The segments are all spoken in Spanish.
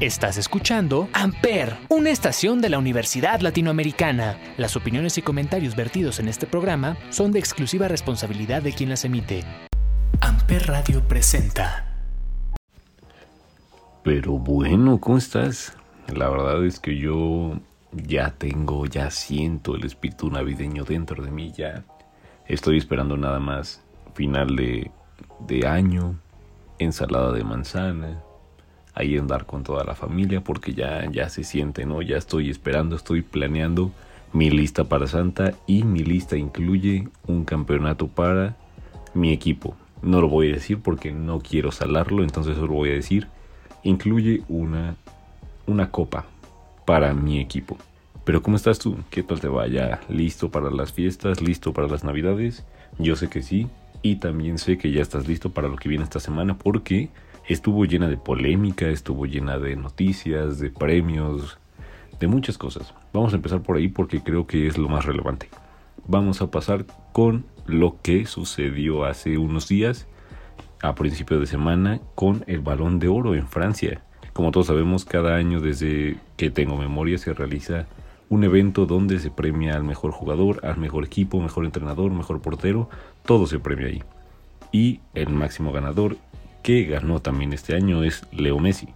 Estás escuchando Amper, una estación de la Universidad Latinoamericana. Las opiniones y comentarios vertidos en este programa son de exclusiva responsabilidad de quien las emite. Amper Radio presenta. Pero bueno, ¿cómo estás? La verdad es que yo ya tengo, ya siento el espíritu navideño dentro de mí, ya estoy esperando nada más final de, de año, ensalada de manzana, ahí andar con toda la familia porque ya, ya se siente, ¿no? Ya estoy esperando, estoy planeando mi lista para Santa y mi lista incluye un campeonato para mi equipo. No lo voy a decir porque no quiero salarlo, entonces solo voy a decir, incluye una, una copa para mi equipo. Pero ¿cómo estás tú? ¿Qué tal te va? ¿Ya listo para las fiestas? ¿Listo para las navidades? Yo sé que sí. Y también sé que ya estás listo para lo que viene esta semana porque estuvo llena de polémica, estuvo llena de noticias, de premios, de muchas cosas. Vamos a empezar por ahí porque creo que es lo más relevante. Vamos a pasar con lo que sucedió hace unos días, a principio de semana, con el balón de oro en Francia. Como todos sabemos, cada año desde que tengo memoria se realiza un evento donde se premia al mejor jugador, al mejor equipo, mejor entrenador, mejor portero, todo se premia ahí. Y el máximo ganador que ganó también este año es Leo Messi.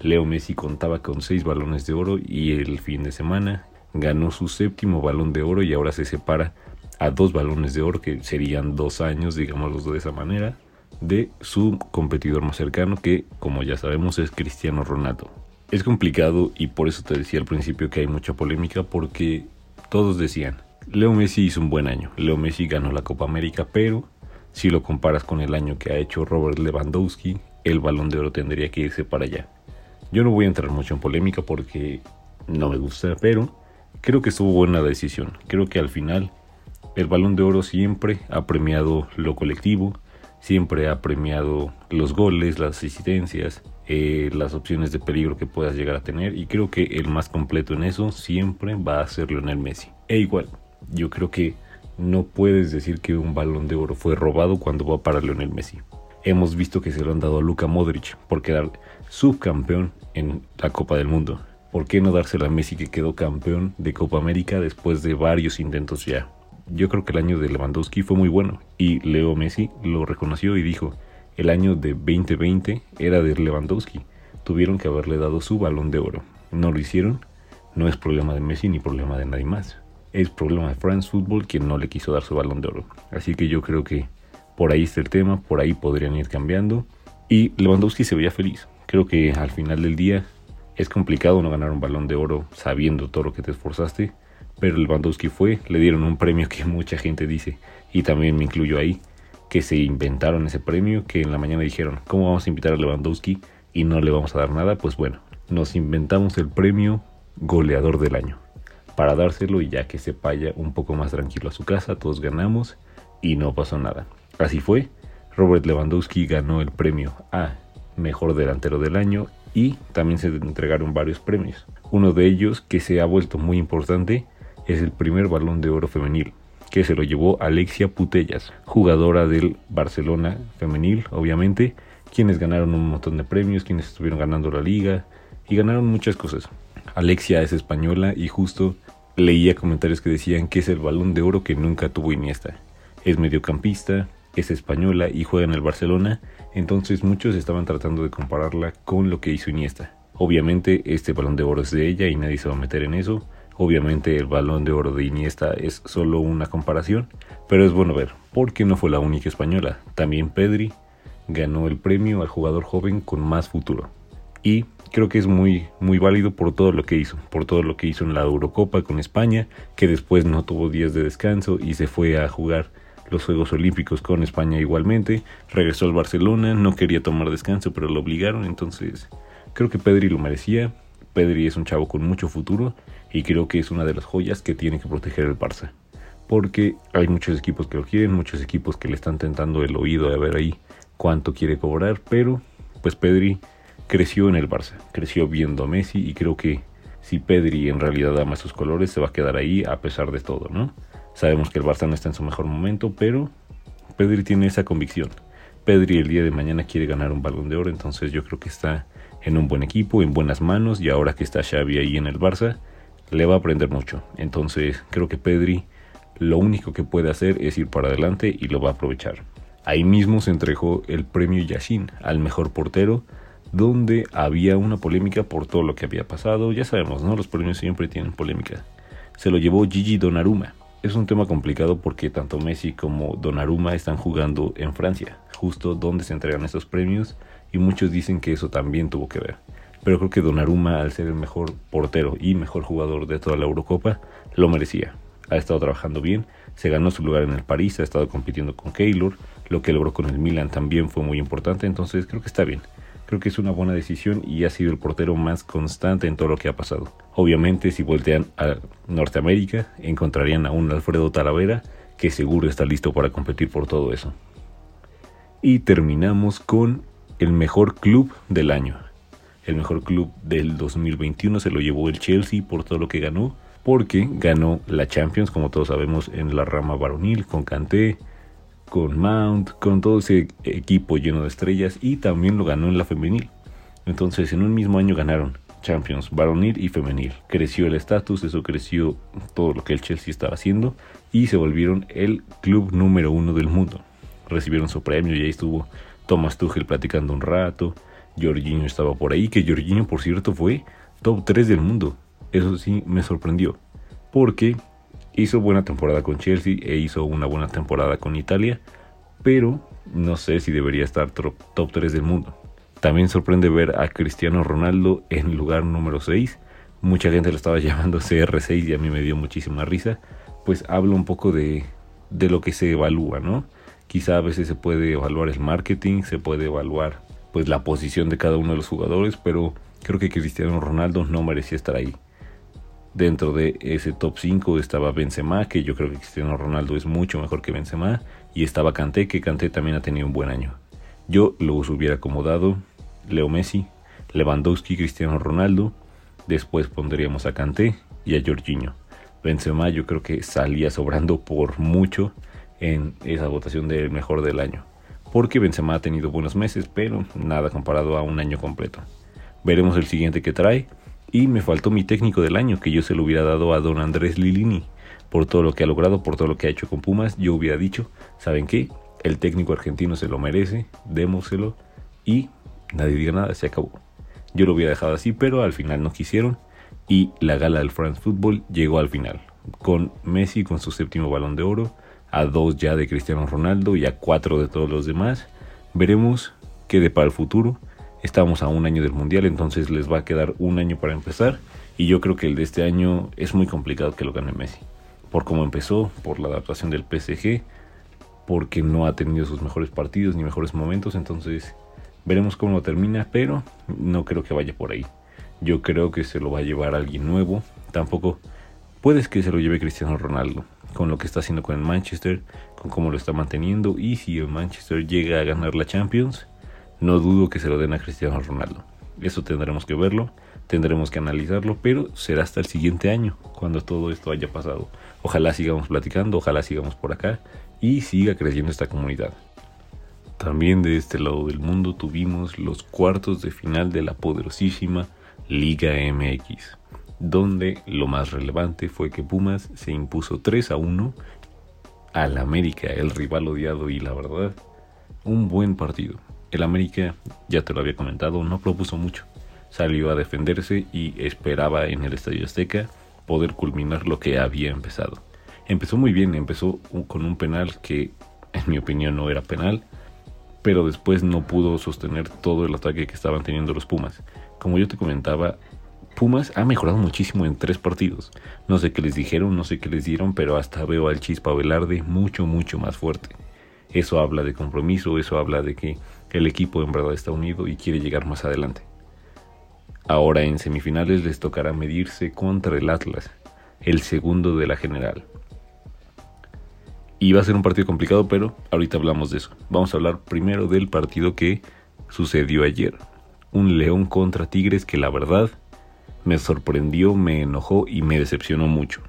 Leo Messi contaba con seis balones de oro y el fin de semana ganó su séptimo balón de oro y ahora se separa a dos balones de oro que serían dos años, digámoslo de esa manera, de su competidor más cercano que, como ya sabemos, es Cristiano Ronaldo. Es complicado y por eso te decía al principio que hay mucha polémica porque todos decían, Leo Messi hizo un buen año, Leo Messi ganó la Copa América, pero si lo comparas con el año que ha hecho Robert Lewandowski, el balón de oro tendría que irse para allá. Yo no voy a entrar mucho en polémica porque no me gusta, pero creo que estuvo buena decisión. Creo que al final el balón de oro siempre ha premiado lo colectivo, siempre ha premiado los goles, las asistencias, eh, las opciones de peligro que puedas llegar a tener y creo que el más completo en eso siempre va a ser Lionel Messi. E igual, yo creo que no puedes decir que un balón de oro fue robado cuando va para Lionel Messi. Hemos visto que se lo han dado a Luka Modric por quedar subcampeón en la Copa del Mundo. ¿Por qué no dárselo a Messi que quedó campeón de Copa América después de varios intentos ya? Yo creo que el año de Lewandowski fue muy bueno y Leo Messi lo reconoció y dijo, el año de 2020 era de Lewandowski, tuvieron que haberle dado su balón de oro. No lo hicieron, no es problema de Messi ni problema de nadie más es problema de France Football quien no le quiso dar su balón de oro. Así que yo creo que por ahí está el tema, por ahí podrían ir cambiando. Y Lewandowski se veía feliz. Creo que al final del día es complicado no ganar un balón de oro sabiendo todo lo que te esforzaste. Pero Lewandowski fue, le dieron un premio que mucha gente dice, y también me incluyo ahí, que se inventaron ese premio, que en la mañana dijeron, ¿cómo vamos a invitar a Lewandowski y no le vamos a dar nada? Pues bueno, nos inventamos el premio goleador del año para dárselo y ya que se vaya un poco más tranquilo a su casa, todos ganamos y no pasó nada. Así fue, Robert Lewandowski ganó el premio a Mejor Delantero del Año y también se entregaron varios premios. Uno de ellos que se ha vuelto muy importante es el primer balón de oro femenil, que se lo llevó Alexia Putellas, jugadora del Barcelona femenil, obviamente, quienes ganaron un montón de premios, quienes estuvieron ganando la liga y ganaron muchas cosas. Alexia es española y justo leía comentarios que decían que es el balón de oro que nunca tuvo Iniesta. Es mediocampista, es española y juega en el Barcelona, entonces muchos estaban tratando de compararla con lo que hizo Iniesta. Obviamente este balón de oro es de ella y nadie se va a meter en eso. Obviamente el balón de oro de Iniesta es solo una comparación, pero es bueno ver, porque no fue la única española. También Pedri ganó el premio al jugador joven con más futuro. Y creo que es muy, muy válido por todo lo que hizo, por todo lo que hizo en la Eurocopa con España, que después no tuvo días de descanso y se fue a jugar los Juegos Olímpicos con España igualmente, regresó al Barcelona, no quería tomar descanso, pero lo obligaron, entonces creo que Pedri lo merecía, Pedri es un chavo con mucho futuro y creo que es una de las joyas que tiene que proteger el Barça, porque hay muchos equipos que lo quieren, muchos equipos que le están tentando el oído a ver ahí cuánto quiere cobrar, pero pues Pedri creció en el Barça, creció viendo a Messi y creo que si Pedri en realidad ama sus colores se va a quedar ahí a pesar de todo, ¿no? Sabemos que el Barça no está en su mejor momento, pero Pedri tiene esa convicción. Pedri el día de mañana quiere ganar un balón de oro, entonces yo creo que está en un buen equipo, en buenas manos y ahora que está Xavi ahí en el Barça, le va a aprender mucho. Entonces creo que Pedri lo único que puede hacer es ir para adelante y lo va a aprovechar. Ahí mismo se entregó el premio Yashin al mejor portero, donde había una polémica por todo lo que había pasado. Ya sabemos, ¿no? Los premios siempre tienen polémica. Se lo llevó Gigi Donnarumma. Es un tema complicado porque tanto Messi como Donnarumma están jugando en Francia, justo donde se entregan estos premios, y muchos dicen que eso también tuvo que ver. Pero creo que Donnarumma, al ser el mejor portero y mejor jugador de toda la Eurocopa, lo merecía. Ha estado trabajando bien, se ganó su lugar en el París, ha estado compitiendo con Keylor, lo que logró con el Milan también fue muy importante, entonces creo que está bien. Creo que es una buena decisión y ha sido el portero más constante en todo lo que ha pasado. Obviamente, si voltean a Norteamérica, encontrarían a un Alfredo Talavera que seguro está listo para competir por todo eso. Y terminamos con el mejor club del año. El mejor club del 2021 se lo llevó el Chelsea por todo lo que ganó, porque ganó la Champions, como todos sabemos, en la rama varonil, con Kanté, con Mount, con todo ese equipo lleno de estrellas y también lo ganó en la femenil. Entonces en un mismo año ganaron Champions, varonil y femenil. Creció el estatus, eso creció todo lo que el Chelsea estaba haciendo y se volvieron el club número uno del mundo. Recibieron su premio y ahí estuvo Thomas Tuchel platicando un rato. Jorginho estaba por ahí, que Jorginho por cierto fue top 3 del mundo. Eso sí me sorprendió. Porque hizo buena temporada con Chelsea e hizo una buena temporada con Italia, pero no sé si debería estar top 3 del mundo. También sorprende ver a Cristiano Ronaldo en lugar número 6. Mucha gente lo estaba llamando CR6 y a mí me dio muchísima risa. Pues habla un poco de, de lo que se evalúa, ¿no? Quizá a veces se puede evaluar el marketing, se puede evaluar pues la posición de cada uno de los jugadores, pero creo que Cristiano Ronaldo no merecía estar ahí. Dentro de ese top 5 estaba Benzema, que yo creo que Cristiano Ronaldo es mucho mejor que Benzema, y estaba Kanté, que Kanté también ha tenido un buen año. Yo los hubiera acomodado Leo Messi, Lewandowski, Cristiano Ronaldo, después pondríamos a Kanté y a Jorginho. Benzema yo creo que salía sobrando por mucho en esa votación del mejor del año, porque Benzema ha tenido buenos meses, pero nada comparado a un año completo. Veremos el siguiente que trae y me faltó mi técnico del año, que yo se lo hubiera dado a don Andrés Lilini. Por todo lo que ha logrado, por todo lo que ha hecho con Pumas, yo hubiera dicho, ¿saben qué? El técnico argentino se lo merece, démoselo y nadie diga nada, se acabó. Yo lo hubiera dejado así, pero al final no quisieron y la gala del France Football llegó al final, con Messi con su séptimo balón de oro, a dos ya de Cristiano Ronaldo y a cuatro de todos los demás. Veremos qué de para el futuro. Estamos a un año del Mundial, entonces les va a quedar un año para empezar. Y yo creo que el de este año es muy complicado que lo gane Messi. Por cómo empezó, por la adaptación del PSG, porque no ha tenido sus mejores partidos ni mejores momentos. Entonces veremos cómo lo termina, pero no creo que vaya por ahí. Yo creo que se lo va a llevar alguien nuevo. Tampoco puedes que se lo lleve Cristiano Ronaldo, con lo que está haciendo con el Manchester, con cómo lo está manteniendo. Y si el Manchester llega a ganar la Champions, no dudo que se lo den a Cristiano Ronaldo. Eso tendremos que verlo, tendremos que analizarlo, pero será hasta el siguiente año, cuando todo esto haya pasado. Ojalá sigamos platicando, ojalá sigamos por acá y siga creciendo esta comunidad. También de este lado del mundo tuvimos los cuartos de final de la poderosísima Liga MX, donde lo más relevante fue que Pumas se impuso 3 a 1 al América, el rival odiado y la verdad, un buen partido. El América, ya te lo había comentado, no propuso mucho. Salió a defenderse y esperaba en el Estadio Azteca poder culminar lo que había empezado. Empezó muy bien, empezó con un penal que en mi opinión no era penal, pero después no pudo sostener todo el ataque que estaban teniendo los Pumas. Como yo te comentaba, Pumas ha mejorado muchísimo en tres partidos. No sé qué les dijeron, no sé qué les dieron, pero hasta veo al Chispa Velarde mucho, mucho más fuerte. Eso habla de compromiso, eso habla de que el equipo en verdad está unido y quiere llegar más adelante. Ahora en semifinales les tocará medirse contra el Atlas, el segundo de la general. Y va a ser un partido complicado, pero ahorita hablamos de eso. Vamos a hablar primero del partido que sucedió ayer. Un León contra Tigres que la verdad me sorprendió, me enojó y me decepcionó mucho.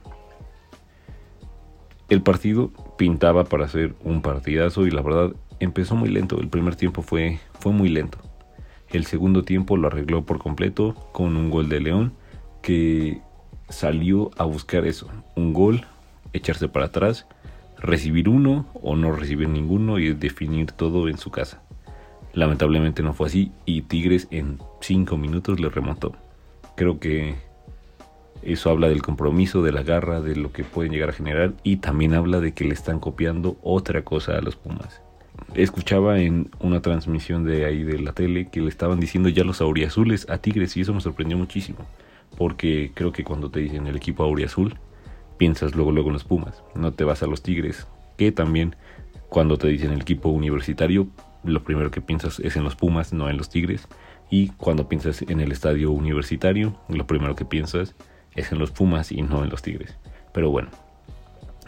El partido pintaba para ser un partidazo y la verdad empezó muy lento. El primer tiempo fue, fue muy lento. El segundo tiempo lo arregló por completo con un gol de León que salió a buscar eso, un gol, echarse para atrás, recibir uno o no recibir ninguno y definir todo en su casa. Lamentablemente no fue así y Tigres en 5 minutos le remontó. Creo que eso habla del compromiso, de la garra, de lo que pueden llegar a generar y también habla de que le están copiando otra cosa a los Pumas. Escuchaba en una transmisión de ahí de la tele que le estaban diciendo ya los auriazules a Tigres y eso me sorprendió muchísimo. Porque creo que cuando te dicen el equipo auriazul, piensas luego luego en los Pumas, no te vas a los Tigres, que también cuando te dicen el equipo universitario, lo primero que piensas es en los Pumas, no en los Tigres. Y cuando piensas en el estadio universitario, lo primero que piensas es en los Pumas y no en los Tigres. Pero bueno,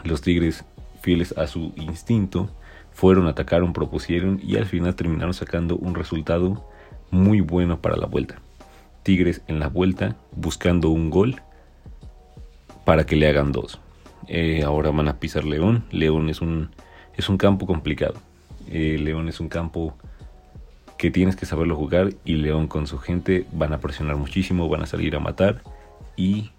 los Tigres, fieles a su instinto, fueron, atacaron, propusieron y al final terminaron sacando un resultado muy bueno para la vuelta. Tigres en la vuelta buscando un gol para que le hagan dos. Eh, ahora van a pisar León. León es un, es un campo complicado. Eh, León es un campo que tienes que saberlo jugar y León con su gente van a presionar muchísimo, van a salir a matar y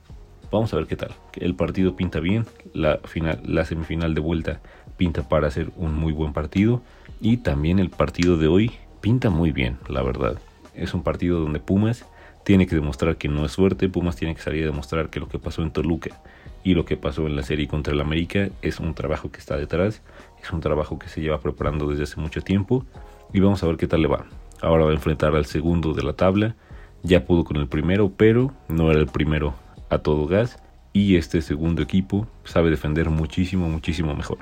vamos a ver qué tal. El partido pinta bien, la, final, la semifinal de vuelta pinta para ser un muy buen partido y también el partido de hoy pinta muy bien, la verdad. Es un partido donde Pumas tiene que demostrar que no es suerte, Pumas tiene que salir a demostrar que lo que pasó en Toluca y lo que pasó en la serie contra el América es un trabajo que está detrás es un trabajo que se lleva preparando desde hace mucho tiempo y vamos a ver qué tal le va. Ahora va a enfrentar al segundo de la tabla. Ya pudo con el primero, pero no era el primero a todo gas. Y este segundo equipo sabe defender muchísimo, muchísimo mejor.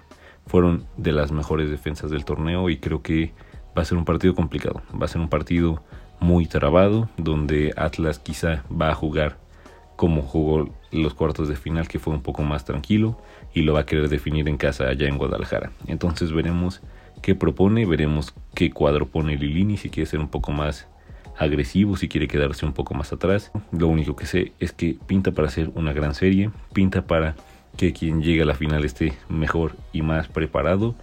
Fueron de las mejores defensas del torneo y creo que va a ser un partido complicado. Va a ser un partido muy trabado, donde Atlas quizá va a jugar como jugó los cuartos de final, que fue un poco más tranquilo, y lo va a querer definir en casa allá en Guadalajara. Entonces veremos qué propone, veremos qué cuadro pone Lilini, si quiere ser un poco más agresivo, si quiere quedarse un poco más atrás. Lo único que sé es que pinta para hacer una gran serie, pinta para que quien llegue a la final esté mejor y más preparado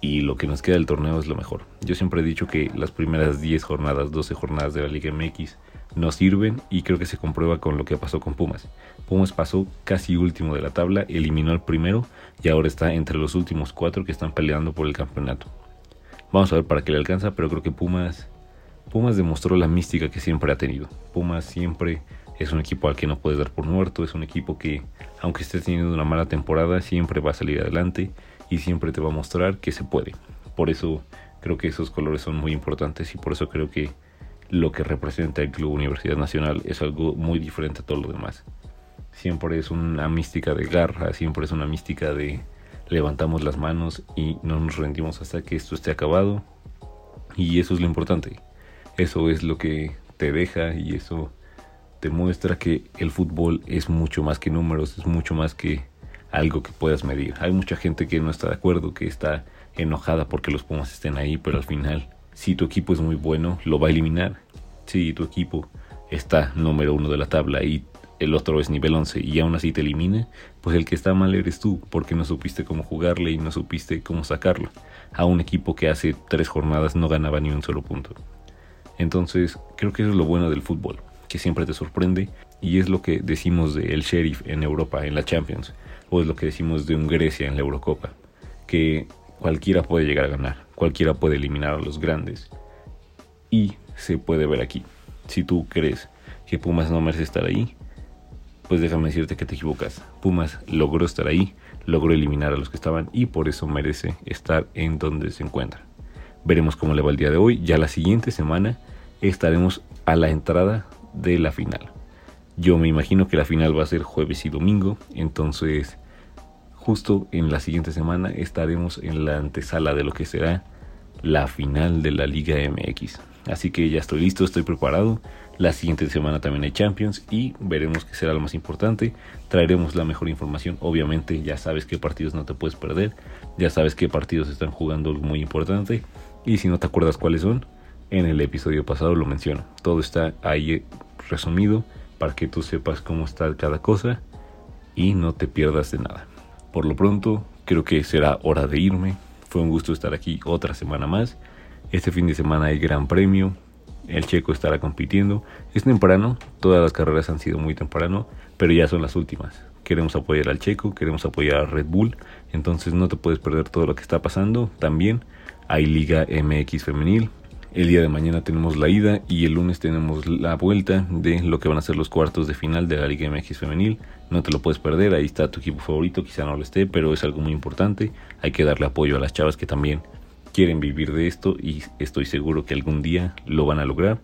y lo que nos queda del torneo es lo mejor. Yo siempre he dicho que las primeras 10 jornadas, 12 jornadas de la Liga MX no sirven y creo que se comprueba con lo que pasó con Pumas. Pumas pasó casi último de la tabla, eliminó al primero y ahora está entre los últimos cuatro que están peleando por el campeonato. Vamos a ver para qué le alcanza, pero creo que Pumas, Pumas demostró la mística que siempre ha tenido. Pumas siempre es un equipo al que no puedes dar por muerto, es un equipo que aunque esté teniendo una mala temporada siempre va a salir adelante y siempre te va a mostrar que se puede. Por eso creo que esos colores son muy importantes y por eso creo que lo que representa el Club Universidad Nacional es algo muy diferente a todo lo demás. Siempre es una mística de garra, siempre es una mística de levantamos las manos y no nos rendimos hasta que esto esté acabado. Y eso es lo importante. Eso es lo que te deja y eso te muestra que el fútbol es mucho más que números, es mucho más que algo que puedas medir. Hay mucha gente que no está de acuerdo, que está enojada porque los Pumas estén ahí, pero al final si tu equipo es muy bueno, lo va a eliminar. Si tu equipo está número uno de la tabla y el otro es nivel 11 y aún así te elimina, pues el que está mal eres tú, porque no supiste cómo jugarle y no supiste cómo sacarlo a un equipo que hace tres jornadas no ganaba ni un solo punto. Entonces, creo que eso es lo bueno del fútbol, que siempre te sorprende y es lo que decimos de el Sheriff en Europa, en la Champions, o es lo que decimos de un Grecia en la Eurocopa, que cualquiera puede llegar a ganar cualquiera puede eliminar a los grandes. Y se puede ver aquí. Si tú crees que Pumas no merece estar ahí, pues déjame decirte que te equivocas. Pumas logró estar ahí, logró eliminar a los que estaban y por eso merece estar en donde se encuentra. Veremos cómo le va el día de hoy. Ya la siguiente semana estaremos a la entrada de la final. Yo me imagino que la final va a ser jueves y domingo, entonces justo en la siguiente semana estaremos en la antesala de lo que será la final de la Liga MX. Así que ya estoy listo, estoy preparado. La siguiente semana también hay Champions y veremos qué será lo más importante. Traeremos la mejor información. Obviamente ya sabes qué partidos no te puedes perder. Ya sabes qué partidos están jugando muy importante. Y si no te acuerdas cuáles son, en el episodio pasado lo menciono. Todo está ahí resumido para que tú sepas cómo está cada cosa y no te pierdas de nada. Por lo pronto, creo que será hora de irme. Fue un gusto estar aquí otra semana más. Este fin de semana hay gran premio el checo estará compitiendo. Es temprano, todas las carreras han sido muy temprano, pero ya son las últimas. Queremos apoyar al checo, queremos apoyar a Red Bull, entonces no te puedes perder todo lo que está pasando. También hay Liga MX femenil. El día de mañana tenemos la ida y el lunes tenemos la vuelta de lo que van a ser los cuartos de final de la Liga MX femenil. No te lo puedes perder, ahí está tu equipo favorito, quizá no lo esté, pero es algo muy importante. Hay que darle apoyo a las chavas que también quieren vivir de esto y estoy seguro que algún día lo van a lograr.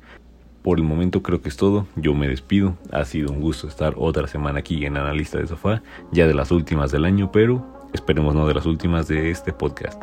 Por el momento creo que es todo, yo me despido, ha sido un gusto estar otra semana aquí en Analista de Sofá, ya de las últimas del año, pero esperemos no de las últimas de este podcast.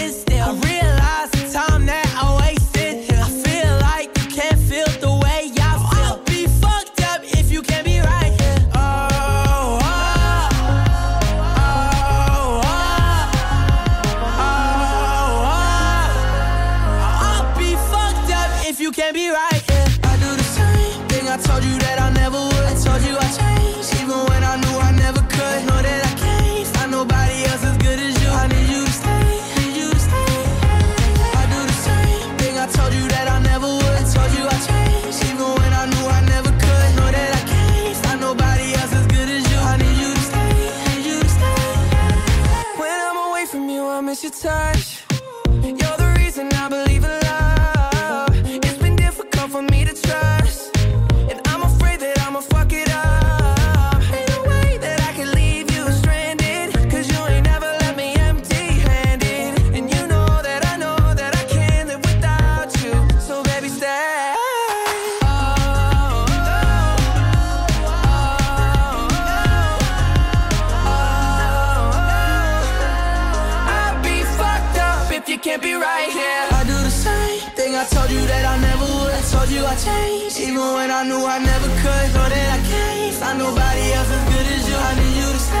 I even when I knew I never could. Know that I can't find nobody else as good as you. I need you to stay,